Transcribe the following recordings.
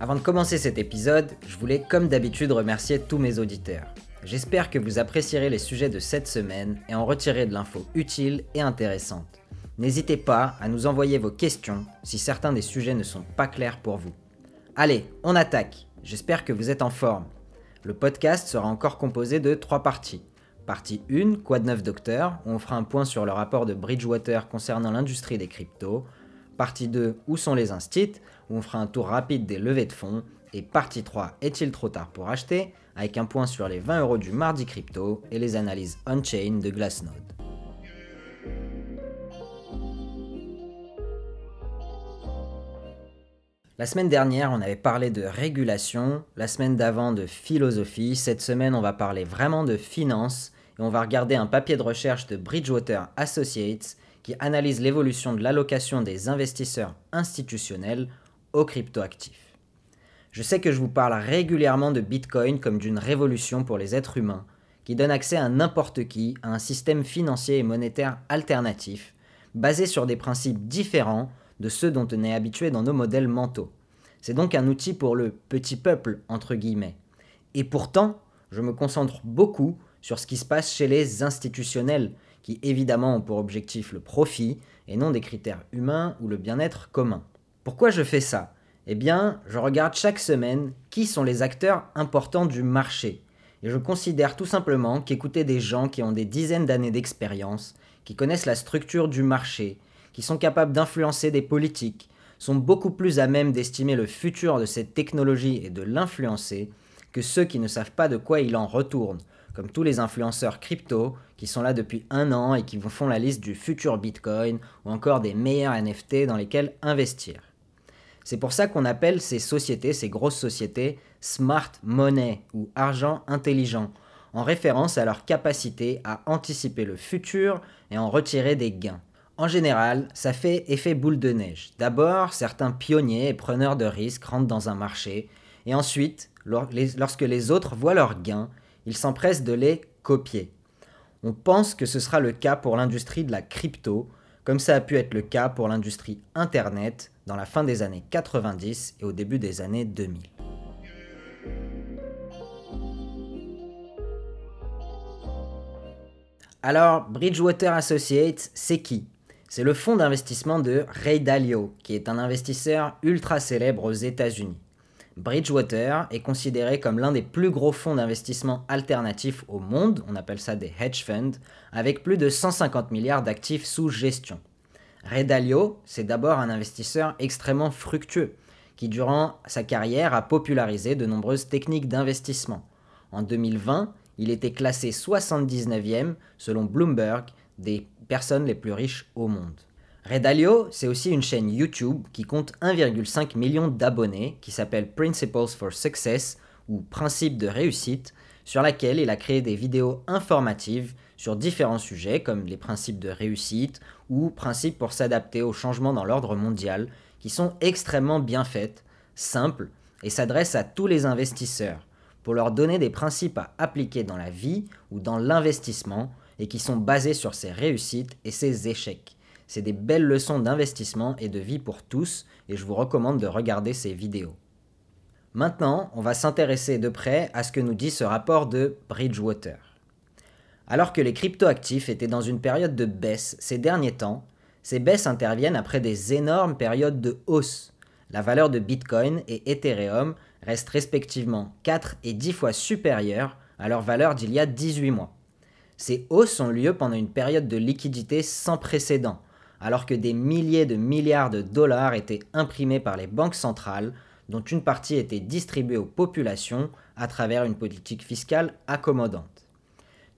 Avant de commencer cet épisode, je voulais comme d'habitude remercier tous mes auditeurs. J'espère que vous apprécierez les sujets de cette semaine et en retirez de l'info utile et intéressante. N'hésitez pas à nous envoyer vos questions si certains des sujets ne sont pas clairs pour vous. Allez, on attaque J'espère que vous êtes en forme. Le podcast sera encore composé de trois parties. Partie 1, Quoi de neuf docteur, où on fera un point sur le rapport de Bridgewater concernant l'industrie des cryptos. Partie 2, Où sont les instits, où on fera un tour rapide des levées de fonds. Et partie 3, Est-il trop tard pour acheter, avec un point sur les 20 euros du mardi crypto et les analyses on-chain de Glassnode. La semaine dernière, on avait parlé de régulation, la semaine d'avant de philosophie, cette semaine on va parler vraiment de finance. Et on va regarder un papier de recherche de Bridgewater Associates qui analyse l'évolution de l'allocation des investisseurs institutionnels aux cryptoactifs. Je sais que je vous parle régulièrement de Bitcoin comme d'une révolution pour les êtres humains, qui donne accès à n'importe qui à un système financier et monétaire alternatif, basé sur des principes différents de ceux dont on est habitué dans nos modèles mentaux. C'est donc un outil pour le petit peuple, entre guillemets. Et pourtant, je me concentre beaucoup sur ce qui se passe chez les institutionnels, qui évidemment ont pour objectif le profit et non des critères humains ou le bien-être commun. Pourquoi je fais ça? Eh bien, je regarde chaque semaine qui sont les acteurs importants du marché. Et je considère tout simplement qu'écouter des gens qui ont des dizaines d'années d'expérience, qui connaissent la structure du marché, qui sont capables d'influencer des politiques, sont beaucoup plus à même d'estimer le futur de cette technologie et de l'influencer que ceux qui ne savent pas de quoi il en retourne, comme tous les influenceurs crypto qui sont là depuis un an et qui vous font la liste du futur Bitcoin ou encore des meilleurs NFT dans lesquels investir. C'est pour ça qu'on appelle ces sociétés, ces grosses sociétés, smart money ou argent intelligent, en référence à leur capacité à anticiper le futur et en retirer des gains. En général, ça fait effet boule de neige. D'abord, certains pionniers et preneurs de risques rentrent dans un marché, et ensuite, lorsque les autres voient leurs gains, ils s'empressent de les copier. On pense que ce sera le cas pour l'industrie de la crypto, comme ça a pu être le cas pour l'industrie Internet dans la fin des années 90 et au début des années 2000. Alors, Bridgewater Associates, c'est qui? C'est le fonds d'investissement de Ray Dalio, qui est un investisseur ultra célèbre aux États-Unis. Bridgewater est considéré comme l'un des plus gros fonds d'investissement alternatifs au monde, on appelle ça des hedge funds, avec plus de 150 milliards d'actifs sous gestion. Ray Dalio, c'est d'abord un investisseur extrêmement fructueux, qui durant sa carrière a popularisé de nombreuses techniques d'investissement. En 2020, il était classé 79e selon Bloomberg des personnes les plus riches au monde. Redalio, c'est aussi une chaîne YouTube qui compte 1,5 million d'abonnés qui s'appelle Principles for Success ou Principes de réussite, sur laquelle il a créé des vidéos informatives sur différents sujets comme les principes de réussite ou principes pour s'adapter aux changements dans l'ordre mondial qui sont extrêmement bien faites, simples et s'adressent à tous les investisseurs pour leur donner des principes à appliquer dans la vie ou dans l'investissement et qui sont basés sur ses réussites et ses échecs. C'est des belles leçons d'investissement et de vie pour tous et je vous recommande de regarder ces vidéos. Maintenant, on va s'intéresser de près à ce que nous dit ce rapport de Bridgewater. Alors que les cryptoactifs étaient dans une période de baisse ces derniers temps, ces baisses interviennent après des énormes périodes de hausse. La valeur de Bitcoin et Ethereum reste respectivement 4 et 10 fois supérieure à leur valeur d'il y a 18 mois. Ces hausses ont lieu pendant une période de liquidité sans précédent, alors que des milliers de milliards de dollars étaient imprimés par les banques centrales, dont une partie était distribuée aux populations à travers une politique fiscale accommodante.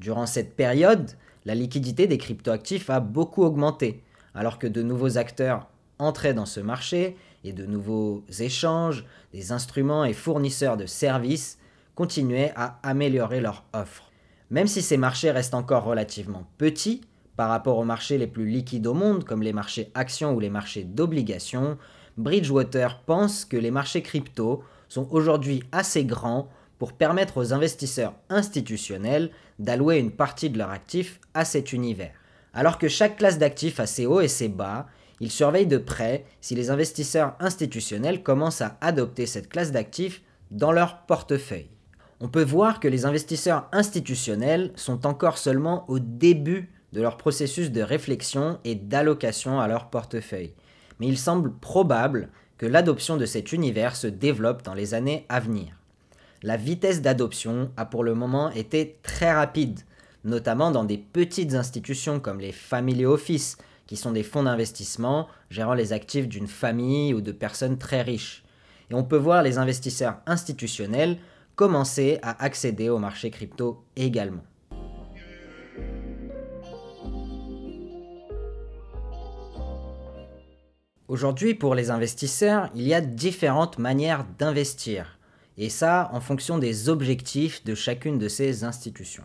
Durant cette période, la liquidité des cryptoactifs a beaucoup augmenté, alors que de nouveaux acteurs entraient dans ce marché et de nouveaux échanges, des instruments et fournisseurs de services continuaient à améliorer leur offre. Même si ces marchés restent encore relativement petits par rapport aux marchés les plus liquides au monde, comme les marchés actions ou les marchés d'obligations, Bridgewater pense que les marchés crypto sont aujourd'hui assez grands pour permettre aux investisseurs institutionnels d'allouer une partie de leurs actifs à cet univers. Alors que chaque classe d'actifs a ses hauts et ses bas, il surveille de près si les investisseurs institutionnels commencent à adopter cette classe d'actifs dans leur portefeuille. On peut voir que les investisseurs institutionnels sont encore seulement au début de leur processus de réflexion et d'allocation à leur portefeuille. Mais il semble probable que l'adoption de cet univers se développe dans les années à venir. La vitesse d'adoption a pour le moment été très rapide, notamment dans des petites institutions comme les Family Office, qui sont des fonds d'investissement gérant les actifs d'une famille ou de personnes très riches. Et on peut voir les investisseurs institutionnels commencer à accéder au marché crypto également. Aujourd'hui, pour les investisseurs, il y a différentes manières d'investir, et ça en fonction des objectifs de chacune de ces institutions.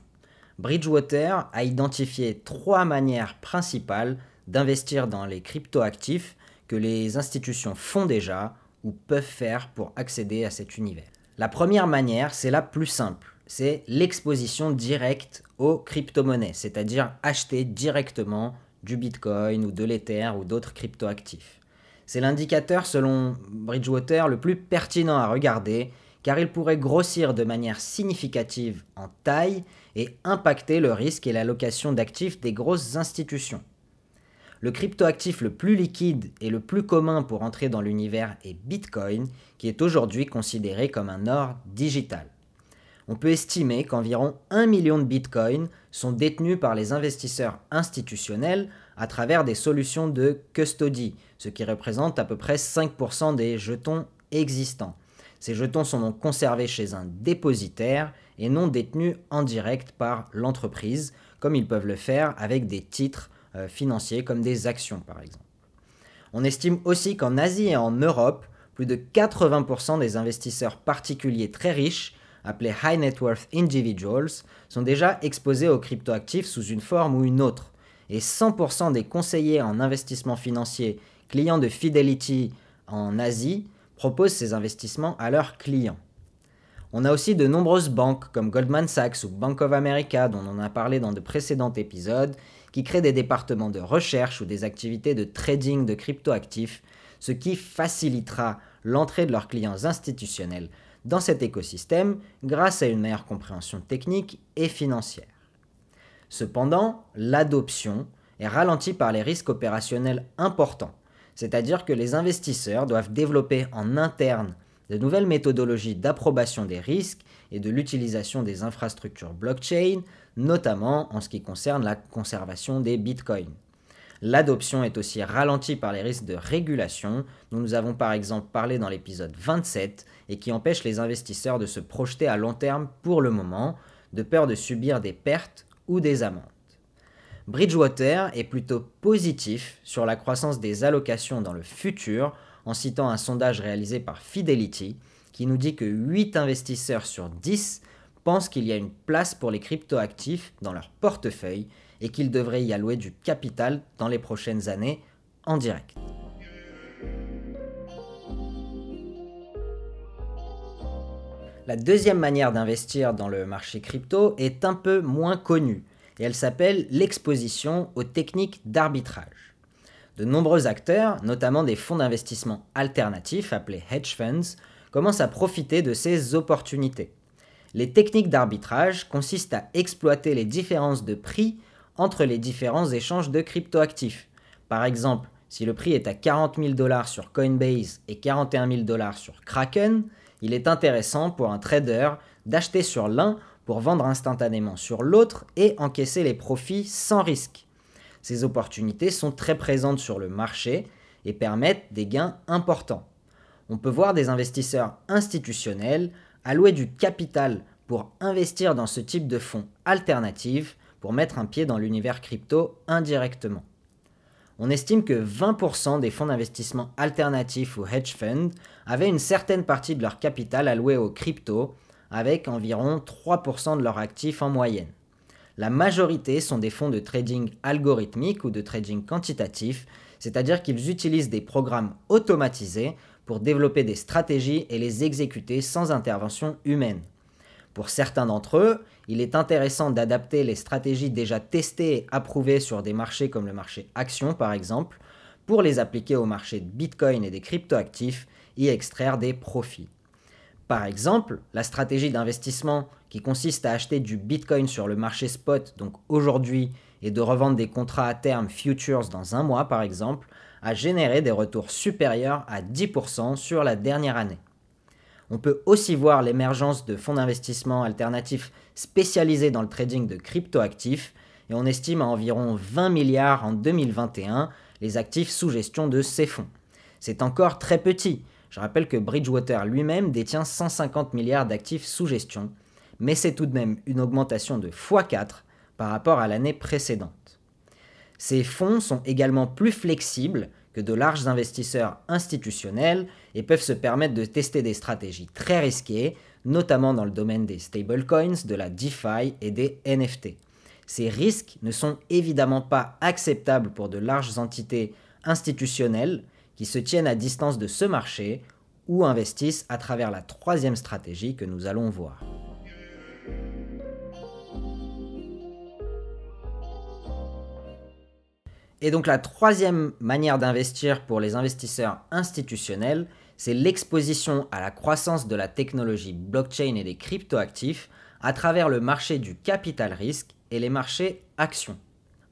Bridgewater a identifié trois manières principales d'investir dans les cryptoactifs que les institutions font déjà ou peuvent faire pour accéder à cet univers. La première manière, c'est la plus simple, c'est l'exposition directe aux crypto-monnaies, c'est-à-dire acheter directement du Bitcoin ou de l'Ether ou d'autres cryptoactifs. C'est l'indicateur, selon Bridgewater, le plus pertinent à regarder, car il pourrait grossir de manière significative en taille et impacter le risque et l'allocation d'actifs des grosses institutions. Le cryptoactif le plus liquide et le plus commun pour entrer dans l'univers est Bitcoin, qui est aujourd'hui considéré comme un or digital. On peut estimer qu'environ 1 million de Bitcoin sont détenus par les investisseurs institutionnels à travers des solutions de custody, ce qui représente à peu près 5% des jetons existants. Ces jetons sont donc conservés chez un dépositaire et non détenus en direct par l'entreprise, comme ils peuvent le faire avec des titres euh, financiers comme des actions par exemple. On estime aussi qu'en Asie et en Europe, plus de 80% des investisseurs particuliers très riches, appelés High Net Worth Individuals, sont déjà exposés aux cryptoactifs sous une forme ou une autre et 100% des conseillers en investissement financier clients de Fidelity en Asie proposent ces investissements à leurs clients. On a aussi de nombreuses banques comme Goldman Sachs ou Bank of America dont on a parlé dans de précédents épisodes qui créent des départements de recherche ou des activités de trading de cryptoactifs, ce qui facilitera l'entrée de leurs clients institutionnels dans cet écosystème grâce à une meilleure compréhension technique et financière. Cependant, l'adoption est ralentie par les risques opérationnels importants, c'est-à-dire que les investisseurs doivent développer en interne de nouvelles méthodologies d'approbation des risques et de l'utilisation des infrastructures blockchain, notamment en ce qui concerne la conservation des bitcoins. L'adoption est aussi ralentie par les risques de régulation, dont nous avons par exemple parlé dans l'épisode 27, et qui empêchent les investisseurs de se projeter à long terme pour le moment, de peur de subir des pertes ou des amendes. Bridgewater est plutôt positif sur la croissance des allocations dans le futur en citant un sondage réalisé par Fidelity qui nous dit que 8 investisseurs sur 10 pensent qu'il y a une place pour les cryptoactifs dans leur portefeuille et qu'ils devraient y allouer du capital dans les prochaines années en direct. La deuxième manière d'investir dans le marché crypto est un peu moins connue et elle s'appelle l'exposition aux techniques d'arbitrage. De nombreux acteurs, notamment des fonds d'investissement alternatifs appelés hedge funds, commencent à profiter de ces opportunités. Les techniques d'arbitrage consistent à exploiter les différences de prix entre les différents échanges de cryptoactifs. Par exemple, si le prix est à 40 000 dollars sur Coinbase et 41 000 dollars sur Kraken, il est intéressant pour un trader d'acheter sur l'un pour vendre instantanément sur l'autre et encaisser les profits sans risque. Ces opportunités sont très présentes sur le marché et permettent des gains importants. On peut voir des investisseurs institutionnels allouer du capital pour investir dans ce type de fonds alternatifs pour mettre un pied dans l'univers crypto indirectement on estime que 20% des fonds d'investissement alternatifs ou hedge funds avaient une certaine partie de leur capital alloué aux crypto avec environ 3% de leurs actifs en moyenne. La majorité sont des fonds de trading algorithmique ou de trading quantitatif, c'est-à-dire qu'ils utilisent des programmes automatisés pour développer des stratégies et les exécuter sans intervention humaine. Pour certains d'entre eux, il est intéressant d'adapter les stratégies déjà testées et approuvées sur des marchés comme le marché action par exemple, pour les appliquer au marché de Bitcoin et des cryptoactifs et extraire des profits. Par exemple, la stratégie d'investissement qui consiste à acheter du Bitcoin sur le marché spot, donc aujourd'hui, et de revendre des contrats à terme futures dans un mois par exemple, a généré des retours supérieurs à 10% sur la dernière année. On peut aussi voir l'émergence de fonds d'investissement alternatifs spécialisés dans le trading de cryptoactifs, et on estime à environ 20 milliards en 2021 les actifs sous gestion de ces fonds. C'est encore très petit. Je rappelle que Bridgewater lui-même détient 150 milliards d'actifs sous gestion, mais c'est tout de même une augmentation de x4 par rapport à l'année précédente. Ces fonds sont également plus flexibles que de larges investisseurs institutionnels et peuvent se permettre de tester des stratégies très risquées, notamment dans le domaine des stablecoins, de la DeFi et des NFT. Ces risques ne sont évidemment pas acceptables pour de larges entités institutionnelles qui se tiennent à distance de ce marché ou investissent à travers la troisième stratégie que nous allons voir. Et donc la troisième manière d'investir pour les investisseurs institutionnels, c'est l'exposition à la croissance de la technologie blockchain et des cryptoactifs à travers le marché du capital risque et les marchés actions.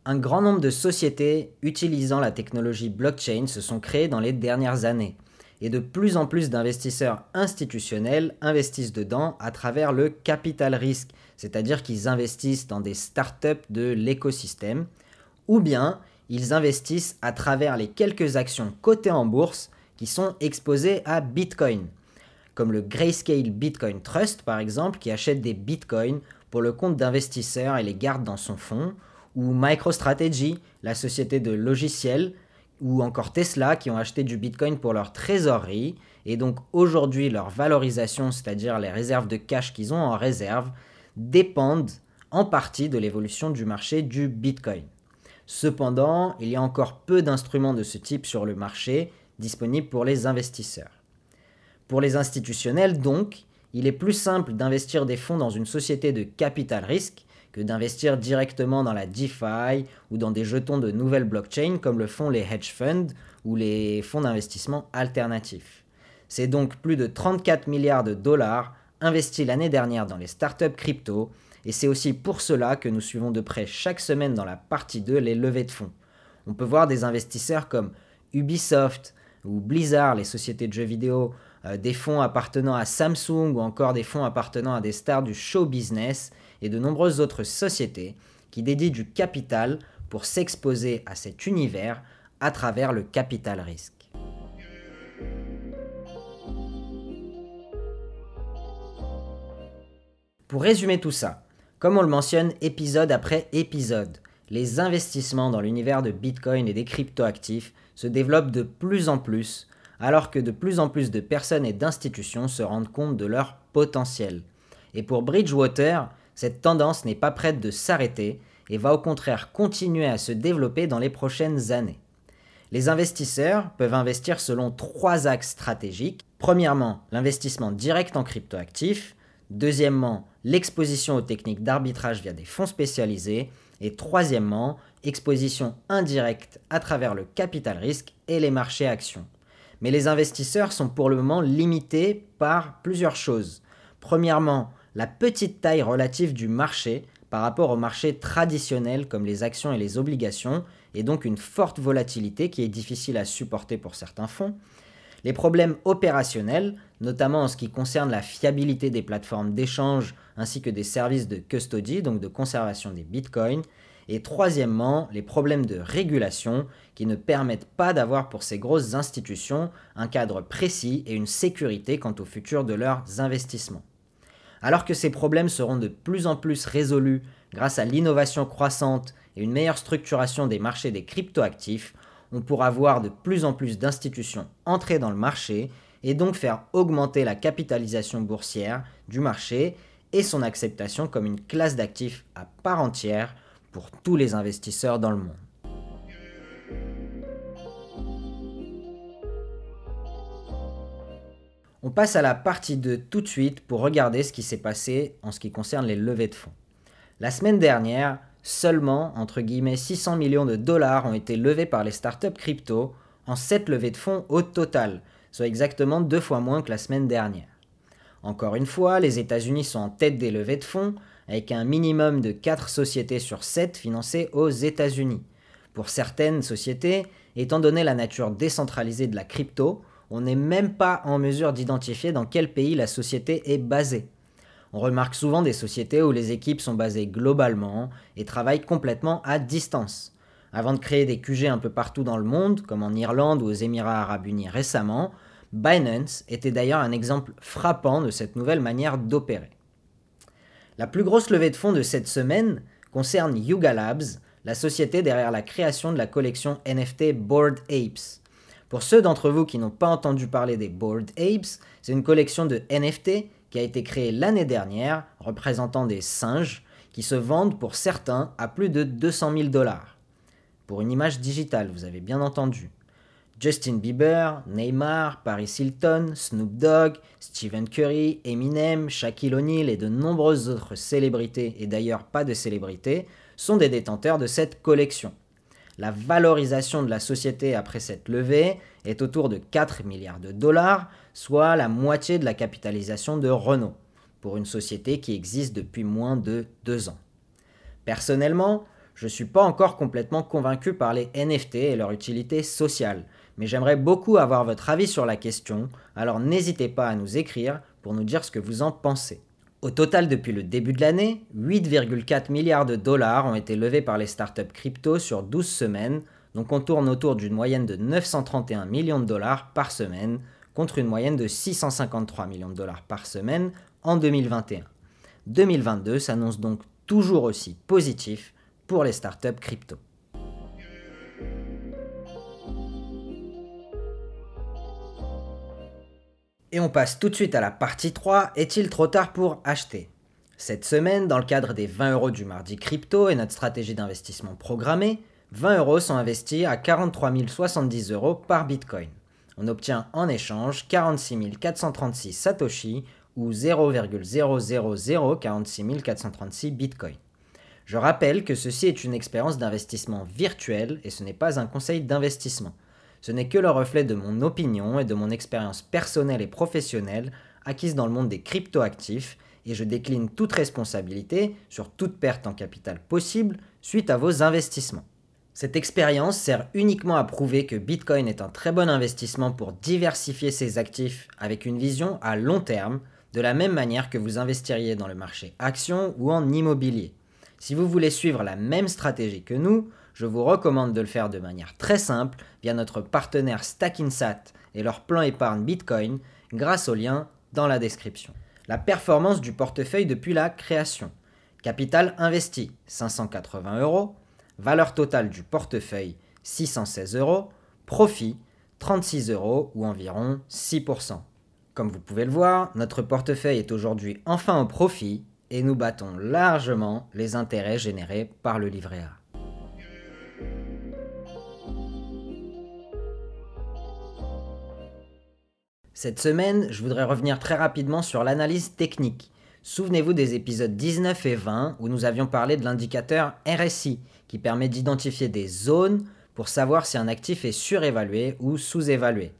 Un grand nombre de sociétés utilisant la technologie blockchain se sont créées dans les dernières années, et de plus en plus d'investisseurs institutionnels investissent dedans à travers le capital risque, c'est-à-dire qu'ils investissent dans des startups de l'écosystème, ou bien ils investissent à travers les quelques actions cotées en bourse qui sont exposées à Bitcoin, comme le Grayscale Bitcoin Trust par exemple, qui achète des Bitcoins pour le compte d'investisseurs et les garde dans son fonds, ou MicroStrategy, la société de logiciels, ou encore Tesla qui ont acheté du Bitcoin pour leur trésorerie, et donc aujourd'hui leur valorisation, c'est-à-dire les réserves de cash qu'ils ont en réserve, dépendent en partie de l'évolution du marché du Bitcoin. Cependant, il y a encore peu d'instruments de ce type sur le marché disponibles pour les investisseurs. Pour les institutionnels, donc, il est plus simple d'investir des fonds dans une société de capital risque que d'investir directement dans la DeFi ou dans des jetons de nouvelles blockchains comme le font les hedge funds ou les fonds d'investissement alternatifs. C'est donc plus de 34 milliards de dollars investis l'année dernière dans les startups crypto et c'est aussi pour cela que nous suivons de près chaque semaine dans la partie 2 les levées de fonds. On peut voir des investisseurs comme Ubisoft ou Blizzard, les sociétés de jeux vidéo, euh, des fonds appartenant à Samsung ou encore des fonds appartenant à des stars du show business et de nombreuses autres sociétés qui dédient du capital pour s'exposer à cet univers à travers le capital risque. Pour résumer tout ça, comme on le mentionne épisode après épisode, les investissements dans l'univers de Bitcoin et des cryptoactifs se développent de plus en plus, alors que de plus en plus de personnes et d'institutions se rendent compte de leur potentiel. Et pour Bridgewater, cette tendance n'est pas prête de s'arrêter et va au contraire continuer à se développer dans les prochaines années. Les investisseurs peuvent investir selon trois axes stratégiques. Premièrement, l'investissement direct en cryptoactifs. Deuxièmement, l'exposition aux techniques d'arbitrage via des fonds spécialisés. Et troisièmement, exposition indirecte à travers le capital risque et les marchés actions. Mais les investisseurs sont pour le moment limités par plusieurs choses. Premièrement, la petite taille relative du marché par rapport au marché traditionnel comme les actions et les obligations, et donc une forte volatilité qui est difficile à supporter pour certains fonds. Les problèmes opérationnels, notamment en ce qui concerne la fiabilité des plateformes d'échange ainsi que des services de custody, donc de conservation des bitcoins. Et troisièmement, les problèmes de régulation qui ne permettent pas d'avoir pour ces grosses institutions un cadre précis et une sécurité quant au futur de leurs investissements. Alors que ces problèmes seront de plus en plus résolus grâce à l'innovation croissante et une meilleure structuration des marchés des cryptoactifs, on pourra voir de plus en plus d'institutions entrer dans le marché et donc faire augmenter la capitalisation boursière du marché et son acceptation comme une classe d'actifs à part entière pour tous les investisseurs dans le monde. On passe à la partie 2 tout de suite pour regarder ce qui s'est passé en ce qui concerne les levées de fonds. La semaine dernière, seulement entre guillemets 600 millions de dollars ont été levés par les startups crypto en 7 levées de fonds au total, soit exactement deux fois moins que la semaine dernière. Encore une fois, les États-Unis sont en tête des levées de fonds, avec un minimum de 4 sociétés sur 7 financées aux États-Unis. Pour certaines sociétés, étant donné la nature décentralisée de la crypto, on n'est même pas en mesure d'identifier dans quel pays la société est basée. On remarque souvent des sociétés où les équipes sont basées globalement et travaillent complètement à distance. Avant de créer des QG un peu partout dans le monde, comme en Irlande ou aux Émirats arabes unis récemment, Binance était d'ailleurs un exemple frappant de cette nouvelle manière d'opérer. La plus grosse levée de fonds de cette semaine concerne Yuga Labs, la société derrière la création de la collection NFT Bored Apes. Pour ceux d'entre vous qui n'ont pas entendu parler des Bored Apes, c'est une collection de NFT qui a été créée l'année dernière, représentant des singes, qui se vendent pour certains à plus de 200 000 dollars. Pour une image digitale, vous avez bien entendu. Justin Bieber, Neymar, Paris Hilton, Snoop Dogg, Stephen Curry, Eminem, Shaquille O'Neal et de nombreuses autres célébrités, et d'ailleurs pas de célébrités, sont des détenteurs de cette collection. La valorisation de la société après cette levée est autour de 4 milliards de dollars, soit la moitié de la capitalisation de Renault, pour une société qui existe depuis moins de 2 ans. Personnellement, je ne suis pas encore complètement convaincu par les NFT et leur utilité sociale, mais j'aimerais beaucoup avoir votre avis sur la question, alors n'hésitez pas à nous écrire pour nous dire ce que vous en pensez. Au total, depuis le début de l'année, 8,4 milliards de dollars ont été levés par les startups crypto sur 12 semaines, donc on tourne autour d'une moyenne de 931 millions de dollars par semaine, contre une moyenne de 653 millions de dollars par semaine en 2021. 2022 s'annonce donc toujours aussi positif pour les startups crypto. Et on passe tout de suite à la partie 3, est-il trop tard pour acheter? Cette semaine, dans le cadre des 20 euros du mardi crypto et notre stratégie d'investissement programmée, 20 euros sont investis à 43 070 euros par Bitcoin. On obtient en échange 46 436 Satoshi ou 0,00046 436 Bitcoin. Je rappelle que ceci est une expérience d'investissement virtuelle et ce n'est pas un conseil d'investissement. Ce n'est que le reflet de mon opinion et de mon expérience personnelle et professionnelle acquise dans le monde des cryptoactifs et je décline toute responsabilité sur toute perte en capital possible suite à vos investissements. Cette expérience sert uniquement à prouver que Bitcoin est un très bon investissement pour diversifier ses actifs avec une vision à long terme, de la même manière que vous investiriez dans le marché action ou en immobilier. Si vous voulez suivre la même stratégie que nous, je vous recommande de le faire de manière très simple via notre partenaire Stackinsat et leur plan épargne Bitcoin grâce au lien dans la description. La performance du portefeuille depuis la création. Capital investi 580 euros. Valeur totale du portefeuille 616 euros. Profit 36 euros ou environ 6%. Comme vous pouvez le voir, notre portefeuille est aujourd'hui enfin au profit et nous battons largement les intérêts générés par le livret A. Cette semaine, je voudrais revenir très rapidement sur l'analyse technique. Souvenez-vous des épisodes 19 et 20 où nous avions parlé de l'indicateur RSI qui permet d'identifier des zones pour savoir si un actif est surévalué ou sous-évalué.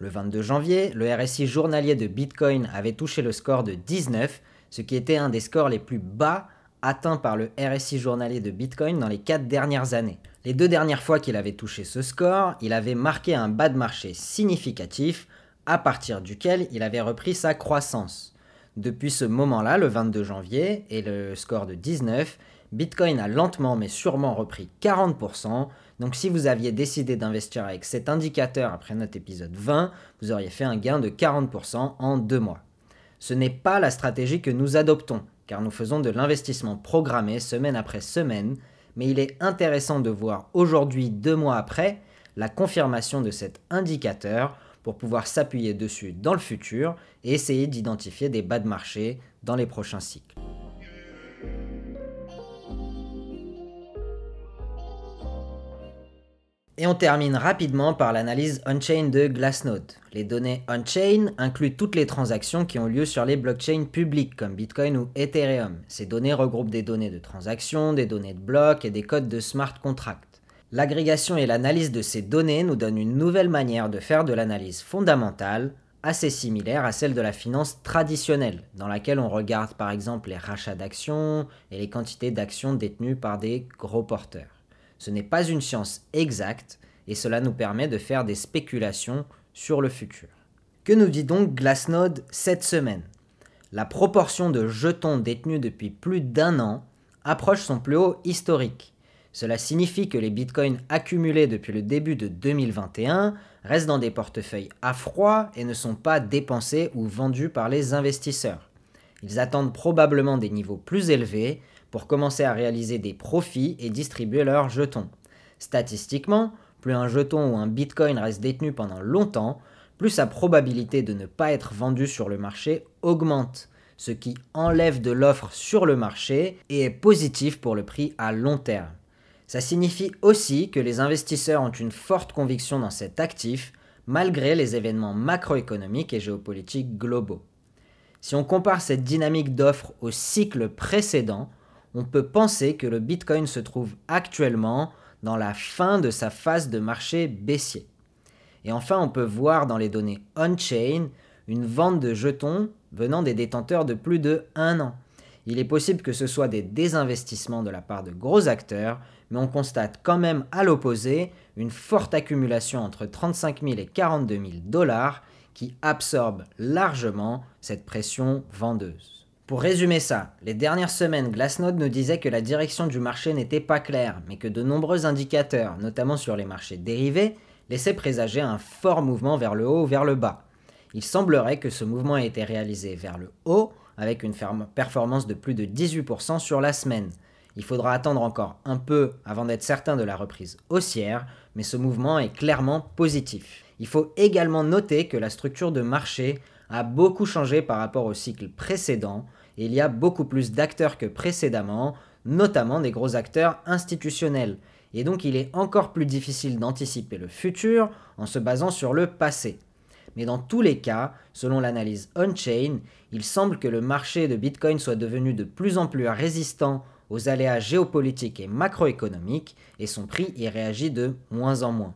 Le 22 janvier, le RSI journalier de Bitcoin avait touché le score de 19, ce qui était un des scores les plus bas atteints par le RSI journalier de Bitcoin dans les 4 dernières années. Les deux dernières fois qu'il avait touché ce score, il avait marqué un bas de marché significatif à partir duquel il avait repris sa croissance. Depuis ce moment-là, le 22 janvier, et le score de 19, Bitcoin a lentement mais sûrement repris 40%. Donc si vous aviez décidé d'investir avec cet indicateur après notre épisode 20, vous auriez fait un gain de 40% en deux mois. Ce n'est pas la stratégie que nous adoptons, car nous faisons de l'investissement programmé semaine après semaine, mais il est intéressant de voir aujourd'hui, deux mois après, la confirmation de cet indicateur pour pouvoir s'appuyer dessus dans le futur et essayer d'identifier des bas de marché dans les prochains cycles. Et on termine rapidement par l'analyse on-chain de Glassnode. Les données on-chain incluent toutes les transactions qui ont lieu sur les blockchains publiques comme Bitcoin ou Ethereum. Ces données regroupent des données de transactions, des données de blocs et des codes de smart contracts. L'agrégation et l'analyse de ces données nous donnent une nouvelle manière de faire de l'analyse fondamentale, assez similaire à celle de la finance traditionnelle, dans laquelle on regarde par exemple les rachats d'actions et les quantités d'actions détenues par des gros porteurs. Ce n'est pas une science exacte et cela nous permet de faire des spéculations sur le futur. Que nous dit donc Glassnode cette semaine? La proportion de jetons détenus depuis plus d'un an approche son plus haut historique. Cela signifie que les bitcoins accumulés depuis le début de 2021 restent dans des portefeuilles à froid et ne sont pas dépensés ou vendus par les investisseurs. Ils attendent probablement des niveaux plus élevés pour commencer à réaliser des profits et distribuer leurs jetons. Statistiquement, plus un jeton ou un bitcoin reste détenu pendant longtemps, plus sa probabilité de ne pas être vendu sur le marché augmente, ce qui enlève de l'offre sur le marché et est positif pour le prix à long terme. Ça signifie aussi que les investisseurs ont une forte conviction dans cet actif, malgré les événements macroéconomiques et géopolitiques globaux. Si on compare cette dynamique d'offre au cycle précédent, on peut penser que le Bitcoin se trouve actuellement dans la fin de sa phase de marché baissier. Et enfin, on peut voir dans les données on-chain une vente de jetons venant des détenteurs de plus de 1 an. Il est possible que ce soit des désinvestissements de la part de gros acteurs, mais on constate quand même à l'opposé une forte accumulation entre 35 000 et 42 000 dollars qui absorbe largement cette pression vendeuse. Pour résumer ça, les dernières semaines, Glassnode nous disait que la direction du marché n'était pas claire, mais que de nombreux indicateurs, notamment sur les marchés dérivés, laissaient présager un fort mouvement vers le haut ou vers le bas. Il semblerait que ce mouvement ait été réalisé vers le haut, avec une performance de plus de 18% sur la semaine. Il faudra attendre encore un peu avant d'être certain de la reprise haussière, mais ce mouvement est clairement positif. Il faut également noter que la structure de marché a beaucoup changé par rapport au cycle précédent, il y a beaucoup plus d'acteurs que précédemment, notamment des gros acteurs institutionnels. Et donc il est encore plus difficile d'anticiper le futur en se basant sur le passé. Mais dans tous les cas, selon l'analyse on-chain, il semble que le marché de Bitcoin soit devenu de plus en plus résistant aux aléas géopolitiques et macroéconomiques, et son prix y réagit de moins en moins.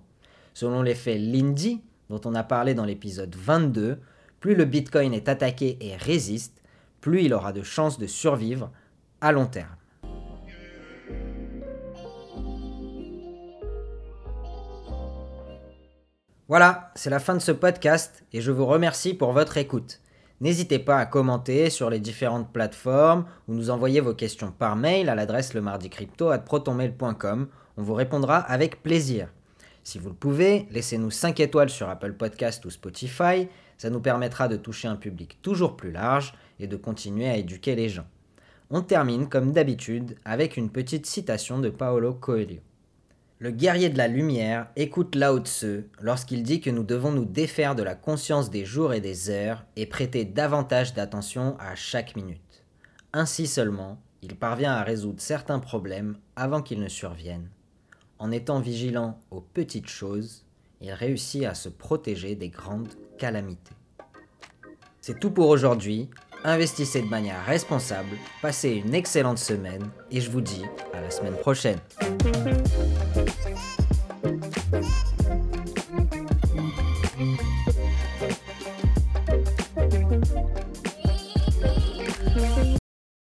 Selon l'effet Lindy, dont on a parlé dans l'épisode 22, plus le Bitcoin est attaqué et résiste, plus il aura de chances de survivre à long terme. Voilà, c'est la fin de ce podcast et je vous remercie pour votre écoute. N'hésitez pas à commenter sur les différentes plateformes ou nous envoyer vos questions par mail à l'adresse lemardicrypto.protonmail.com. On vous répondra avec plaisir. Si vous le pouvez, laissez-nous 5 étoiles sur Apple Podcast ou Spotify, ça nous permettra de toucher un public toujours plus large et de continuer à éduquer les gens. On termine comme d'habitude avec une petite citation de Paolo Coelho. Le guerrier de la lumière écoute Lao Tse lorsqu'il dit que nous devons nous défaire de la conscience des jours et des heures et prêter davantage d'attention à chaque minute. Ainsi seulement, il parvient à résoudre certains problèmes avant qu'ils ne surviennent. En étant vigilant aux petites choses, il réussit à se protéger des grandes calamités. C'est tout pour aujourd'hui. Investissez de manière responsable, passez une excellente semaine et je vous dis à la semaine prochaine.